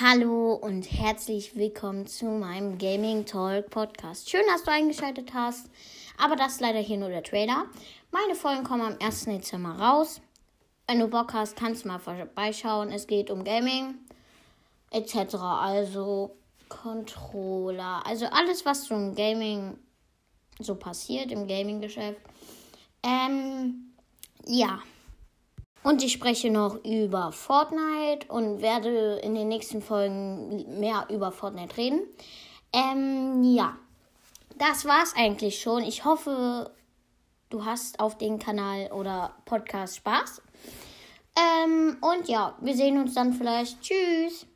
Hallo und herzlich willkommen zu meinem Gaming Talk Podcast. Schön, dass du eingeschaltet hast, aber das ist leider hier nur der Trailer. Meine Folgen kommen am 1. Dezember raus. Wenn du Bock hast, kannst du mal vorbeischauen. Es geht um Gaming etc. Also Controller, also alles, was so im Gaming so passiert, im Gaming-Geschäft. Ähm, ja. Und ich spreche noch über Fortnite und werde in den nächsten Folgen mehr über Fortnite reden. Ähm, ja. Das war's eigentlich schon. Ich hoffe, du hast auf den Kanal oder Podcast Spaß. Ähm, und ja, wir sehen uns dann vielleicht. Tschüss.